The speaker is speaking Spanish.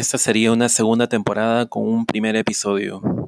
esta sería una segunda temporada con un primer episodio.